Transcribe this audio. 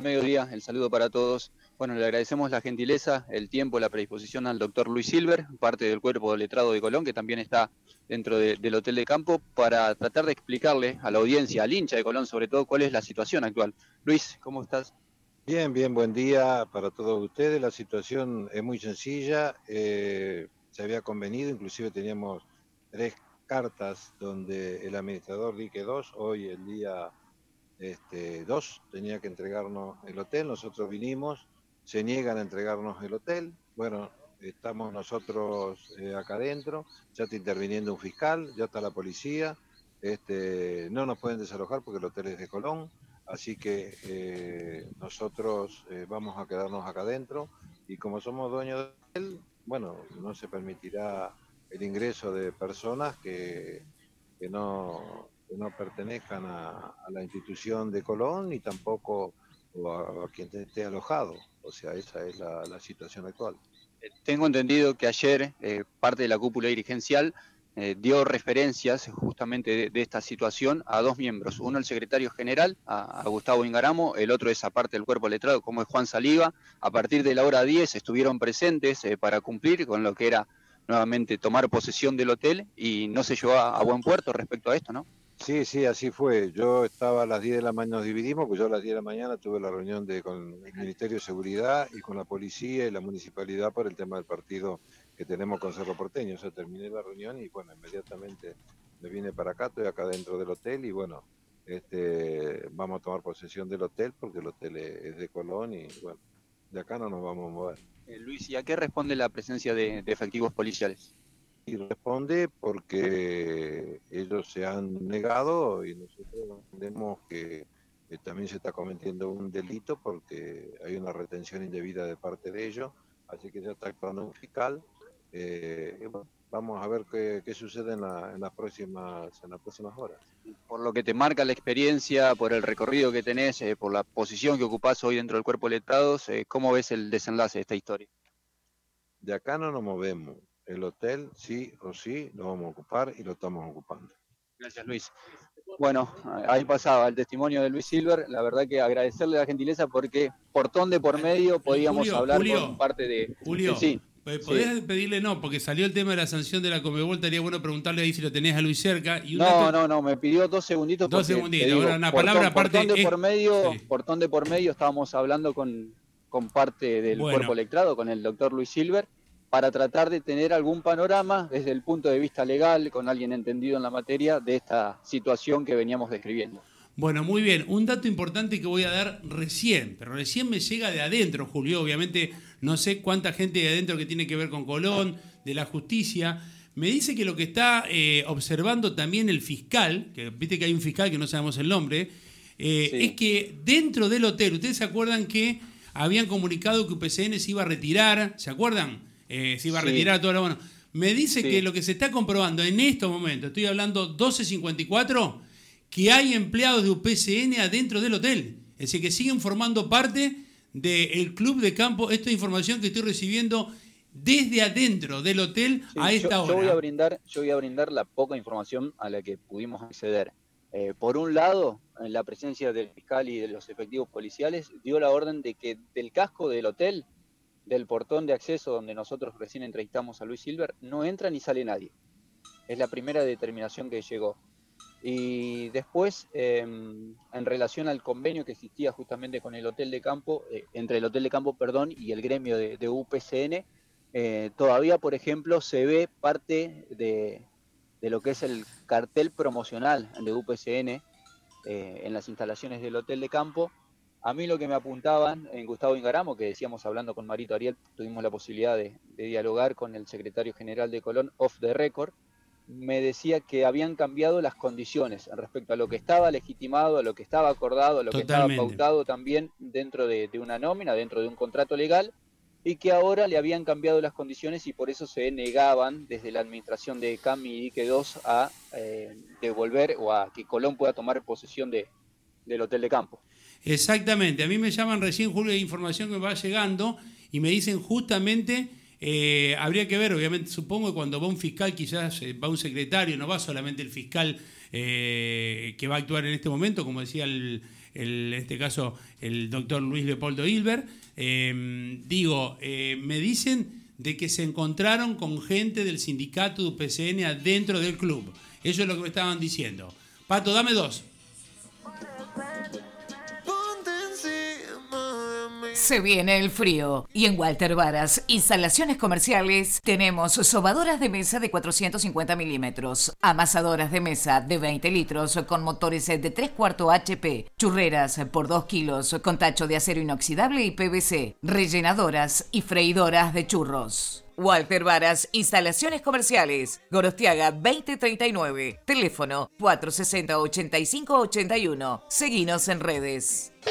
mediodía, el saludo para todos. Bueno, le agradecemos la gentileza, el tiempo, la predisposición al doctor Luis Silver, parte del cuerpo letrado de Colón, que también está dentro del Hotel de Campo, para tratar de explicarle a la audiencia, al hincha de Colón sobre todo, cuál es la situación actual. Luis, ¿cómo estás? Bien, bien, buen día para todos ustedes. La situación es muy sencilla. Eh, se había convenido, inclusive teníamos tres cartas donde el administrador Dique 2, hoy el día este, 2, tenía que entregarnos el hotel. Nosotros vinimos, se niegan a entregarnos el hotel. Bueno, estamos nosotros eh, acá adentro, ya está interviniendo un fiscal, ya está la policía. Este, no nos pueden desalojar porque el hotel es de Colón Así que eh, nosotros eh, vamos a quedarnos acá adentro y como somos dueños de él, bueno, no se permitirá el ingreso de personas que, no, no pertenezcan a, la institución de Colón ni tampoco a, quien esté alojado. O sea, esa es la, situación actual. Tengo entendido que ayer eh, parte de la cúpula dirigencial eh, dio referencias justamente de, esta situación a dos miembros. Uno el secretario general, a, Gustavo Ingaramo, el otro es aparte del cuerpo letrado, como es Juan Saliva. A partir de la hora 10 estuvieron presentes eh, para cumplir con lo que era nuevamente tomar posesión del hotel y no se llevó a, buen puerto respecto a esto, ¿no? Sí, sí, así fue. Yo estaba a las 10 de la mañana, nos dividimos, pues yo a las 10 de la mañana tuve la reunión de, con el Ministerio de Seguridad y con la policía y la municipalidad por el tema del partido que tenemos con Cerro Porteño. O sea, terminé la reunión y bueno, inmediatamente me vine para acá, estoy acá dentro del hotel y bueno, este, vamos a tomar posesión del hotel porque el hotel es, de Colón y bueno, de acá no nos vamos a mover. Eh, Luis, ¿y a qué responde la presencia de, efectivos policiales? Y responde porque ellos se han negado y nosotros entendemos que también se está cometiendo un delito porque hay una retención indebida de parte de ellos, así que ya está actuando un fiscal eh, vamos a ver qué, sucede en, las próximas, en las próximas horas. Por lo que te marca la experiencia, por el recorrido que tenés, eh, por la posición que ocupás hoy dentro del cuerpo de letrados, eh, ¿cómo ves el desenlace de esta historia? De acá no nos movemos. El hotel, sí o sí, lo vamos a ocupar y lo estamos ocupando. Gracias, Luis. Bueno, ahí pasaba el testimonio de Luis Silver. La verdad que agradecerle la gentileza porque portón de por medio podíamos hablar con parte de... Julio, sí. Podés pedirle no, porque salió el tema de la sanción de la Comebol, estaría bueno preguntarle ahí si lo tenés a Luis cerca. no, no, no, me pidió dos segunditos. Dos segunditos, una palabra aparte. Portón de, por medio, portón de por medio, estábamos hablando con, con parte del cuerpo electrado, con el doctor Luis Silver, para tratar de tener algún panorama desde el punto de vista legal, con alguien entendido en la materia, de esta situación que veníamos describiendo. Bueno, muy bien. Un dato importante que voy a dar recién, pero recién me llega de adentro, Julio. Obviamente no sé cuánta gente de adentro que tiene que ver con Colón, de la justicia. Me dice que lo que está eh, observando también el fiscal, que viste que hay un fiscal que no sabemos el nombre, eh, es que dentro del hotel, ustedes se acuerdan que habían comunicado que UPCN se iba a retirar, ¿se acuerdan? Eh, se iba a retirar todo lo bueno. Me dice que lo que se está comprobando en estos momentos, estoy hablando 1254, que hay empleados de UPCN adentro del hotel. Es decir, que siguen formando parte del club de campo. Esta información que estoy recibiendo desde adentro del hotel a esta hora. Yo voy a, brindar, yo voy a brindar la poca información a la que pudimos acceder. Eh, por un lado, en la presencia del fiscal y de los efectivos policiales, dio la orden de que del casco del hotel, del portón de acceso donde nosotros recién entrevistamos a Luis Silver, no entra ni sale nadie. Es la primera determinación que llegó. Y después, em, en relación al convenio que existía justamente con el Hotel de Campo, eh, entre el Hotel de Campo, perdón, y el gremio de, UPCN, eh, todavía, por ejemplo, se ve parte de, lo que es el cartel promocional de UPCN eh, en las instalaciones del Hotel de Campo. A mí lo que me apuntaban en Gustavo Ingaramo, que decíamos hablando con Marito Ariel, tuvimos la posibilidad de, de dialogar con el secretario general de Colón off the record, me decía que habían cambiado las condiciones respecto a lo que estaba legitimado, a lo que estaba acordado, a lo que estaba pautado también dentro de, una nómina, dentro de un contrato legal, y que ahora le habían cambiado las condiciones y por eso se negaban desde la administración de Cami y Dique 2 a eh, devolver o a que Colón pueda tomar posesión de, del hotel de campo. Exactamente, a mí me llaman recién, Julio, de información que me va llegando y me dicen justamente eh, habría que ver, obviamente, supongo que cuando va un fiscal, quizás eh, va un secretario, no va solamente el fiscal eh, que va a actuar en este momento, como decía el, en este caso el doctor Luis Leopoldo Hilber. Em, digo, me dicen de que se encontraron con gente del sindicato de UPCN adentro del club. Eso es lo que me estaban diciendo. Pato, dame dos. Se viene el frío y en Walter Varas, instalaciones comerciales, tenemos sobadoras de mesa de 450 milímetros, amasadoras de mesa de 20 litros con motores de 3 cuartos HP, churreras por 2 kilos con tacho de acero inoxidable y PVC, rellenadoras y freidoras de churros. Walter Varas, instalaciones comerciales, Gorostiaga 2039, teléfono 460-8581. Seguinos en redes.